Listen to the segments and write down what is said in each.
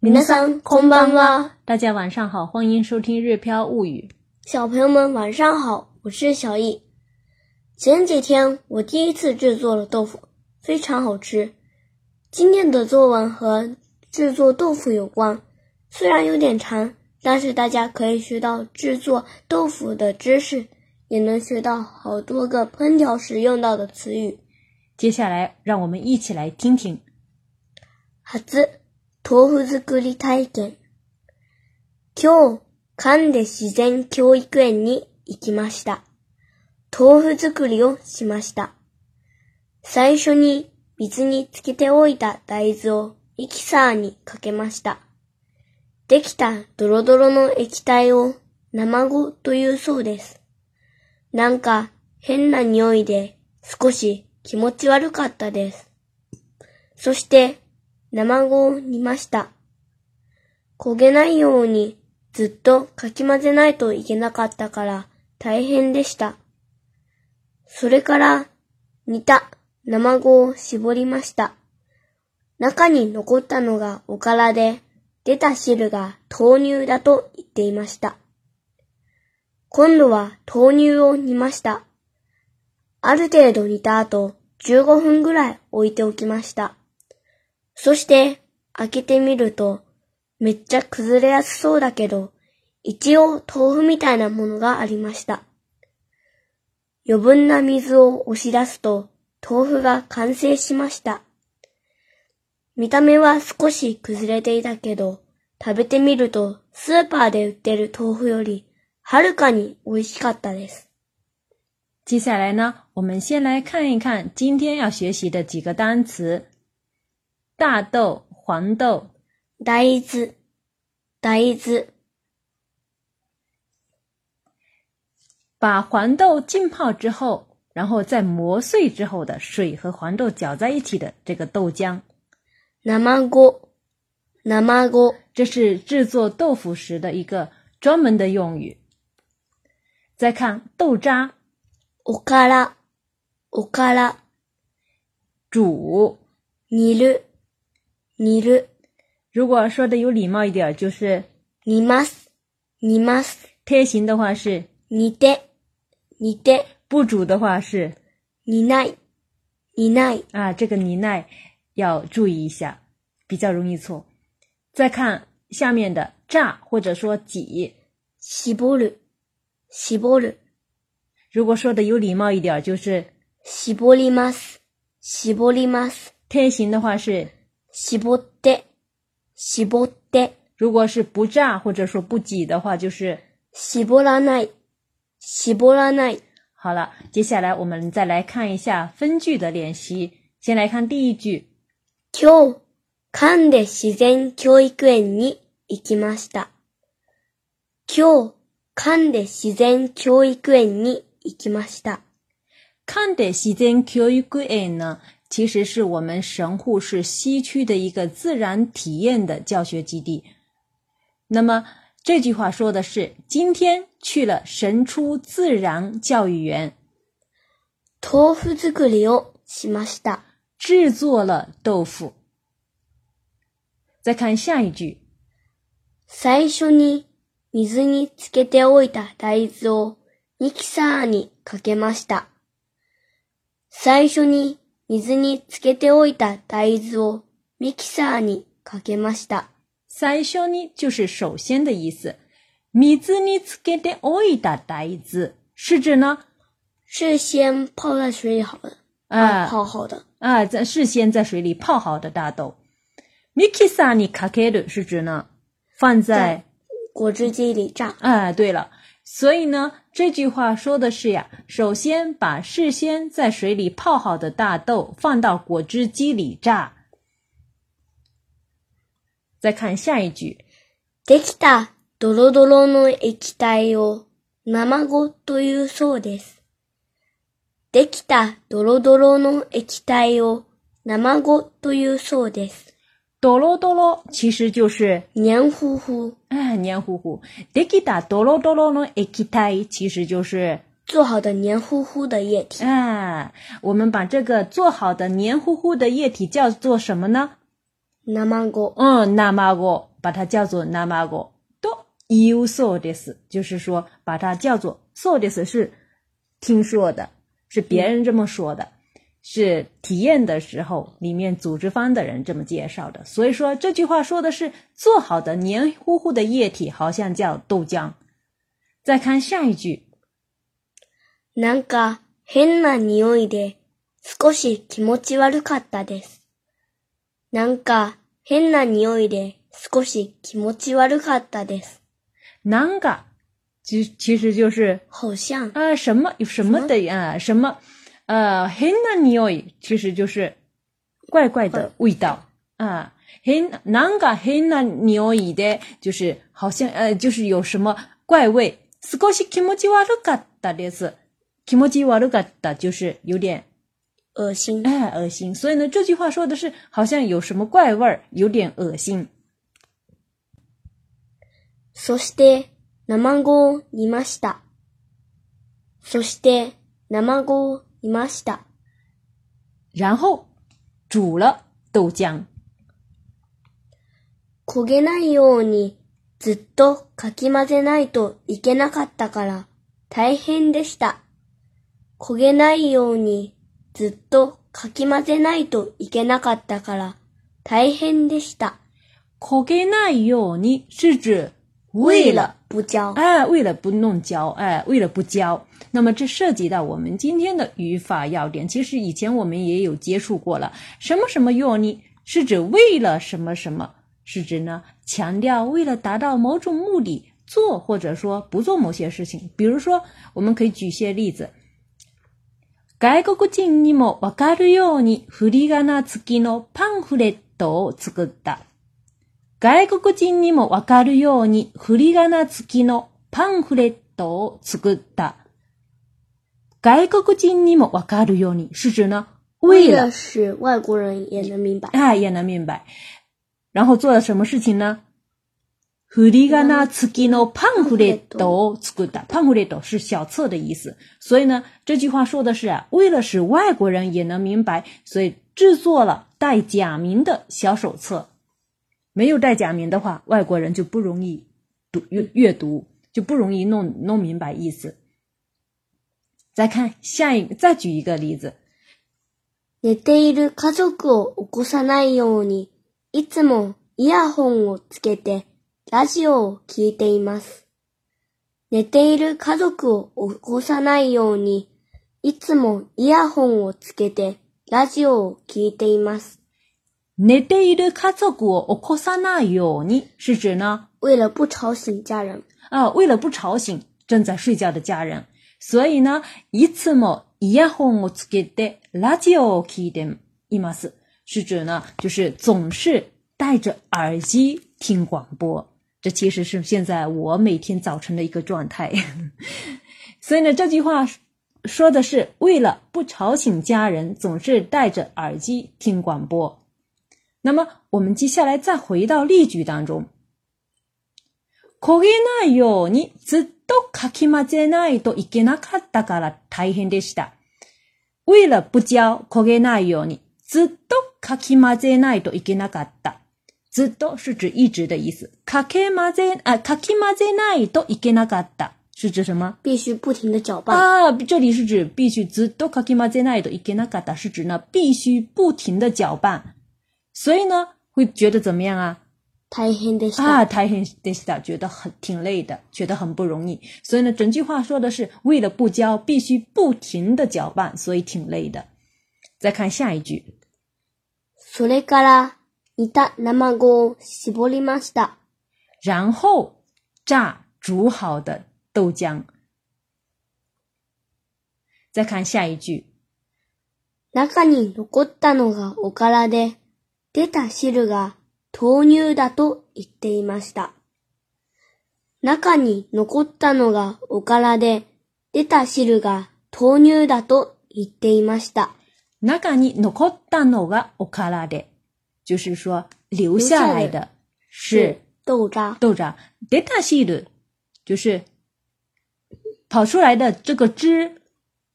明三空班吧！大家晚上好，欢迎收听《日飘物语》。小朋友们晚上好，我是小易。前几天我第一次制作了豆腐，非常好吃。今天的作文和制作豆腐有关，虽然有点长，但是大家可以学到制作豆腐的知识，也能学到好多个烹调时用到的词语。接下来让我们一起来听听，好子。豆腐作り体験。今日、神で自然教育園に行きました。豆腐作りをしました。最初に水につけておいた大豆をミキサーにかけました。できたドロドロの液体を生ごというそうです。なんか変な匂いで少し気持ち悪かったです。そして生ごを煮ました。焦げないようにずっとかき混ぜないといけなかったから大変でした。それから煮た生うを絞りました。中に残ったのがおからで、出た汁が豆乳だと言っていました。今度は豆乳を煮ました。ある程度煮た後、15分ぐらい置いておきました。そして、開けてみると、めっちゃ崩れやすそうだけど、一応豆腐みたいなものがありました。余分な水を押し出すと、豆腐が完成しました。見た目は少し崩れていたけど、食べてみるとスーパーで売ってる豆腐よりはるかに美味しかったです。接下来呢，我们先来看一看今天要学习的几个单词。大豆、黄豆，大豆，大豆，把黄豆浸泡之后，然后再磨碎之后的水和黄豆搅在一起的这个豆浆，南蛮锅，南蛮锅，这是制作豆腐时的一个专门的用语。再看豆渣，おから、おから，煮，煮る。你的，如果说的有礼貌一点就是你妈ス、ニマス。天形的话是你テ、你テ。不主的话是你ナ你ニ啊，这个你ナ要注意一下，比较容易错。再看下面的炸或者说挤西ボル、西ボル。如果说的有礼貌一点就是西ボ利马斯，西ボ利马斯天形的话是しぼって、しぼって。如果是不炸或者说不挤的话，就是しぼらない、しぼらない。好了，接下来我们再来看一下分句的练习。先来看第一句。今日、館で自然教育園に行きました。今日、館で自然教育園に行きました。館で自然教育園呢，其实是我们神户市西区的一个自然体验的教学基地。那么这句话说的是，今天去了神出自然教育园，豆腐作りをしました，制作了豆腐。再看下一句，最初に水につけておいた大豆をニキサーにかけました，最初に水につけておいた大豆をミキサーにかけました。最初に就是首先的意思。水につけておいた大豆是指呢？事先泡在水里好的啊，泡好的啊，在是先在水里泡好的大豆。ミキサーにかける是指呢？放在果汁机里炸。哎、啊，对了。所以呢，这句话说的是呀，首先把事先在水里泡好的大豆放到果汁机里榨。再看下一句，できたドロドロの液体を生ごというそうです。できたドロドロの液体を生ゴというそうです。哆啰哆啰其实就是黏糊糊。哎，黏糊糊。deki a 哆罗哆罗呢？ekita，其实就是做好的黏糊糊的液体。啊，我们把这个做好的黏糊糊的液体叫做什么呢？namago。嗯，namago，把它叫做 namago。do you saw this？就是说，把它叫做 saw this 是听说的，是别人这么说的。是体验的时候，里面组织方的人这么介绍的，所以说这句话说的是做好的黏糊糊的液体，好像叫豆浆。再看下一句，なんか変な匂いで少し気持ち悪かったです。なんか変な匂いで少し気持ち悪かったです。なんか，其其实就是好像啊，什么有什么的啊，什么。呃，変な匂い其实就是怪怪的味道啊。変なんか変な匂いで就是好像呃就是有什么怪味。少し気持ち悪かったです。気持ち悪かった就是有点恶心，哎，恶心。所以呢，这句话说的是好像有什么怪味儿，有点恶心。そして生子を煮ました。そして生子をいました。然后、煮了豆浆。焦げないようにずっとかき混ぜないといけなかったから大変でした。焦げないようにずっとかき混ぜないといけなかったから大変でした。焦げないように是指为了不教，哎，为了不弄教，哎，为了不教，那么这涉及到我们今天的语法要点。其实以前我们也有接触过了。什么什么用呢？是指为了什么什么，是指呢？强调为了达到某种目的做或者说不做某些事情。比如说，我们可以举些例子。外国人にもわかるようにふりがな付きのパンフレットを作った。外国人にもわかるように、フリガナ付きのパンフレットを作った。外国人にもわかるように是指呢？为了使外国人也能明白，哎，也能明白。然后做了什么事情呢？フリガナ付きのパンフレット作った。パンフレット是小册的意思。所以呢，这句话说的是啊，为了使外国人也能明白，所以制作了带假名的小手册。没有带假名的话，外国人就不容易读阅阅读，就不容易弄弄明白意思。再看下一，再举一个例子。寝ている家族を起こさないように、いつもイヤホンをつけてラジオを聞いています。寝ている家族を起こさないように、いつもイヤホンをつけてラジオを聞いています。你戴一对口罩过，我靠啥那有你？是指呢？为了不吵醒家人啊！为了不吵醒正在睡觉的家人，所以呢，いつもイヤホンをつけてラジオを聞いています是指呢？就是总是戴着耳机听广播。这其实是现在我每天早晨的一个状态。所以呢，这句话说的是为了不吵醒家人，总是戴着耳机听广播。那么我们接下来再回到例句当中。焦げないようにずっとかき混ぜないといけなかったから大変でした。为了不焦焦げないようにずっとかき混ぜないといけなかった。ずっと是指一直的意思。かけ混ぜ、啊、かき混ぜないといけなかった。是指什么？必须不停的搅拌啊！这里是指必须ずっとかき混ぜないといけなかった，是指呢必须不停的搅拌。所以呢，会觉得怎么样啊？太ヘンでした。啊，太ヘンでした，觉得很挺累的，觉得很不容易。所以呢，整句话说的是，为了不焦，必须不停的搅拌，所以挺累的。再看下一句。それから、いた卵を絞りました。然后榨煮好的豆浆。再看下一句。中に残ったのがおからで。出た汁が豆乳だと言っていました。中に残ったのがおからで、出た汁が豆乳だと言っていました。中に残ったのがおからで。就是说、留下来的是豆渣。豆渣。出た汁。就是跑出来的这个汁。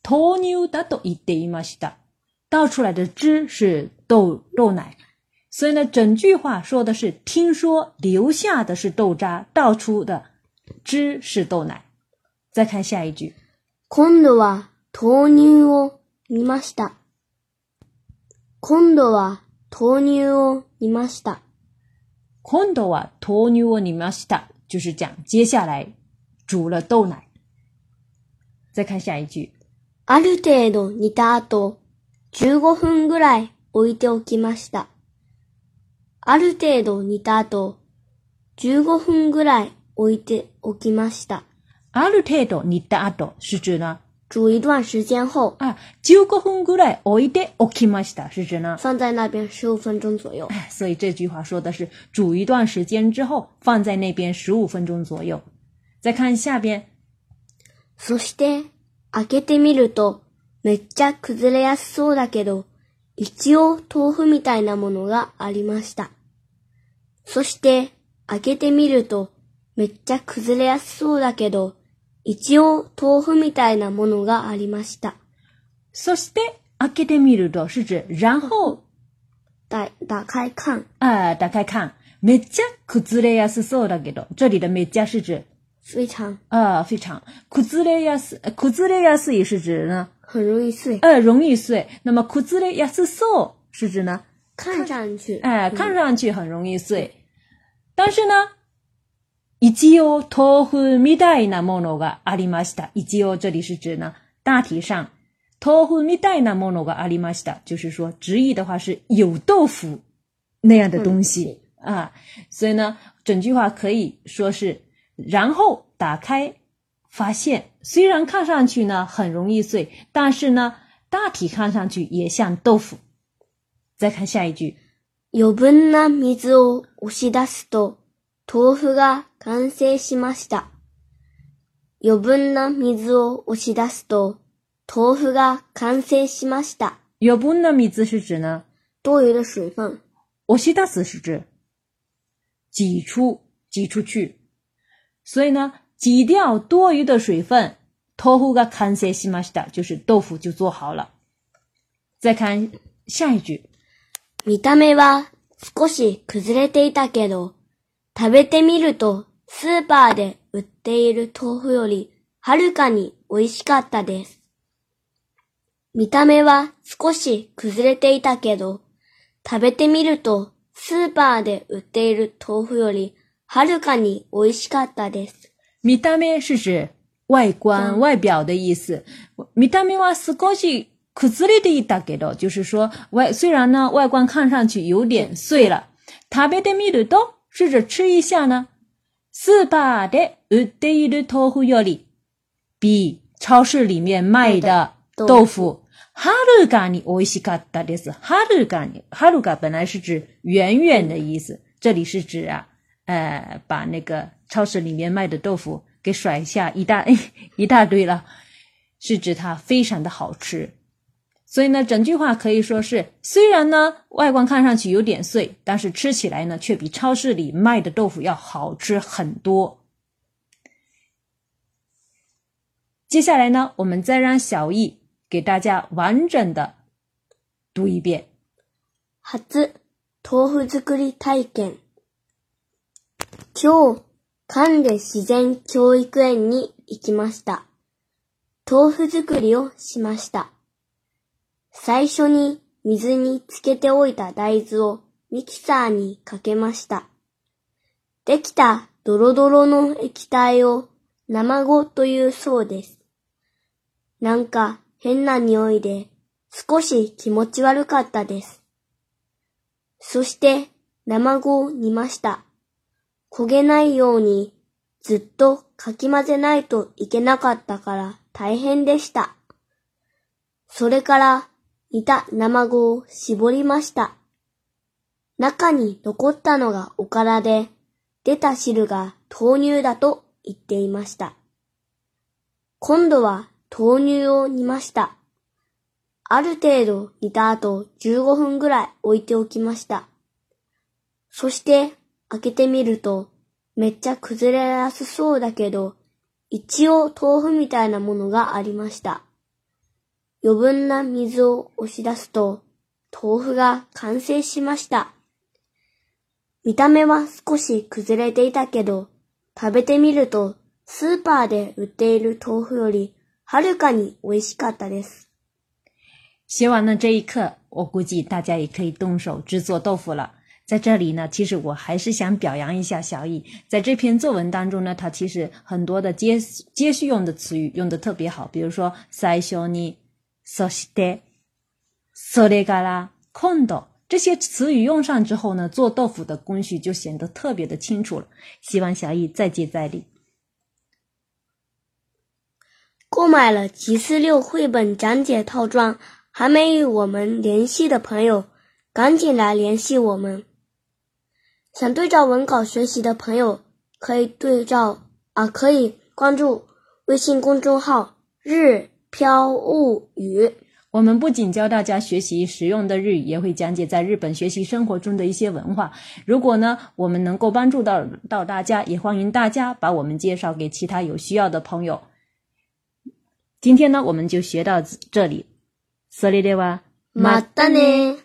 豆乳だと言っていました。倒出来的汁是豆、豆奶。所以呢，整句话说的是：听说留下的是豆渣，倒出的汁是豆奶。再看下一句，今度は豆乳を煮ました。今度は豆乳を煮ました。今度は豆乳を煮ました，就是讲接下来煮了豆奶。再看下一句，ある程度煮た後、と、十五分ぐらい置いておきました。ある程度煮た後、15分ぐらい置いておきました。ある程度煮た後是指呢煮一段时间后あ、1 5分ぐらい置いておきました是指呢放在那边15分钟左右。所以这句话说的是煮一段时间之后放在那边15分钟左右。再看下边。そして開けてみるとめっちゃ崩れやすそうだけど、一応豆腐みたいなものがありました。そして開けてみるとめっちゃ崩れやすそうだけど、一応豆腐みたいなものがありました。そして開けてみると是指然后。打打开看。あ打開看。めっちゃ崩れやすそうだけど、这里的めっちゃ是指非常あ非常崩れやす崩れやすい是指呢？很容易碎。呃，容易碎。那么崩れやすそう是指呢？看上去哎，看上去很容易碎，但是呢，一吉奥豆腐みたいなものがありました。伊吉这里是指呢，大体上豆腐みたいなものがありました，就是说直译的话是有豆腐那样的东西啊。所以呢，整句话可以说是，然后打开发现，虽然看上去呢很容易碎，但是呢，大体看上去也像豆腐。再看下一句，余分的水を押し出すと豆腐が完成しました。余分的水を押し出すと豆腐が完成しました。余分的水是指呢多余的水分，押し出す是指挤出挤出去，所以呢挤掉多余的水分，豆腐が完成しました就是豆腐就做好了。再看下一句。見た目は少し崩れていたけど、食べてみるとスーパーで売っている豆腐よりはるかに美味しかったです。見た目は少し崩れていたけど、食べてみるとスーパーで売っている豆腐よりはるかに美味しかったです。見た目是指外观、外表的意思。見た目は少し库子里的一大给多，就是说外虽然呢外观看上去有点碎了，特别的密度大，试着吃一下呢，四把的五的一堆豆腐要里，比超市里面卖的豆腐哈鲁嘎尼俄西嘎达的是哈鲁嘎尼哈鲁嘎本来是指远远的意思，这里是指啊，呃，把那个超市里面卖的豆腐给甩下一大 一大堆了，是指它非常的好吃。所以呢，整句话可以说是：虽然呢外观看上去有点碎，但是吃起来呢却比超市里卖的豆腐要好吃很多。接下来呢，我们再让小易给大家完整的读一遍。初豆腐作り体験。今日自然教育園に行きました。豆腐作りをしました。最初に水につけておいた大豆をミキサーにかけました。できたドロドロの液体を生ごというそうです。なんか変な匂いで少し気持ち悪かったです。そして生ごを煮ました。焦げないようにずっとかき混ぜないといけなかったから大変でした。それから煮た生子を絞りました。中に残ったのがおからで、出た汁が豆乳だと言っていました。今度は豆乳を煮ました。ある程度煮た後15分ぐらい置いておきました。そして開けてみるとめっちゃ崩れやすそうだけど一応豆腐みたいなものがありました。余分な水を押し出すと、豆腐が完成しました。見た目は少し崩れていたけど、食べてみると、スーパーで売っている豆腐より、はるかに美味しかったです。写完了这一刻，我估计大家也可以动手制作豆腐了。在这里呢，其实我还是想表扬一下小易，在这篇作文当中呢，他其实很多的接接续用的词语用的特别好，比如说“塞修尼”。熟悉的，索列嘎啦，空的这些词语用上之后呢，做豆腐的工序就显得特别的清楚了。希望小易再接再厉。购买了《奇思六》绘本讲解套装，还没与我们联系的朋友，赶紧来联系我们。想对照文稿学习的朋友，可以对照啊，可以关注微信公众号“日”。飘物语。我们不仅教大家学习实用的日语，也会讲解在日本学习生活中的一些文化。如果呢，我们能够帮助到到大家，也欢迎大家把我们介绍给其他有需要的朋友。今天呢，我们就学到这里。それではまたね。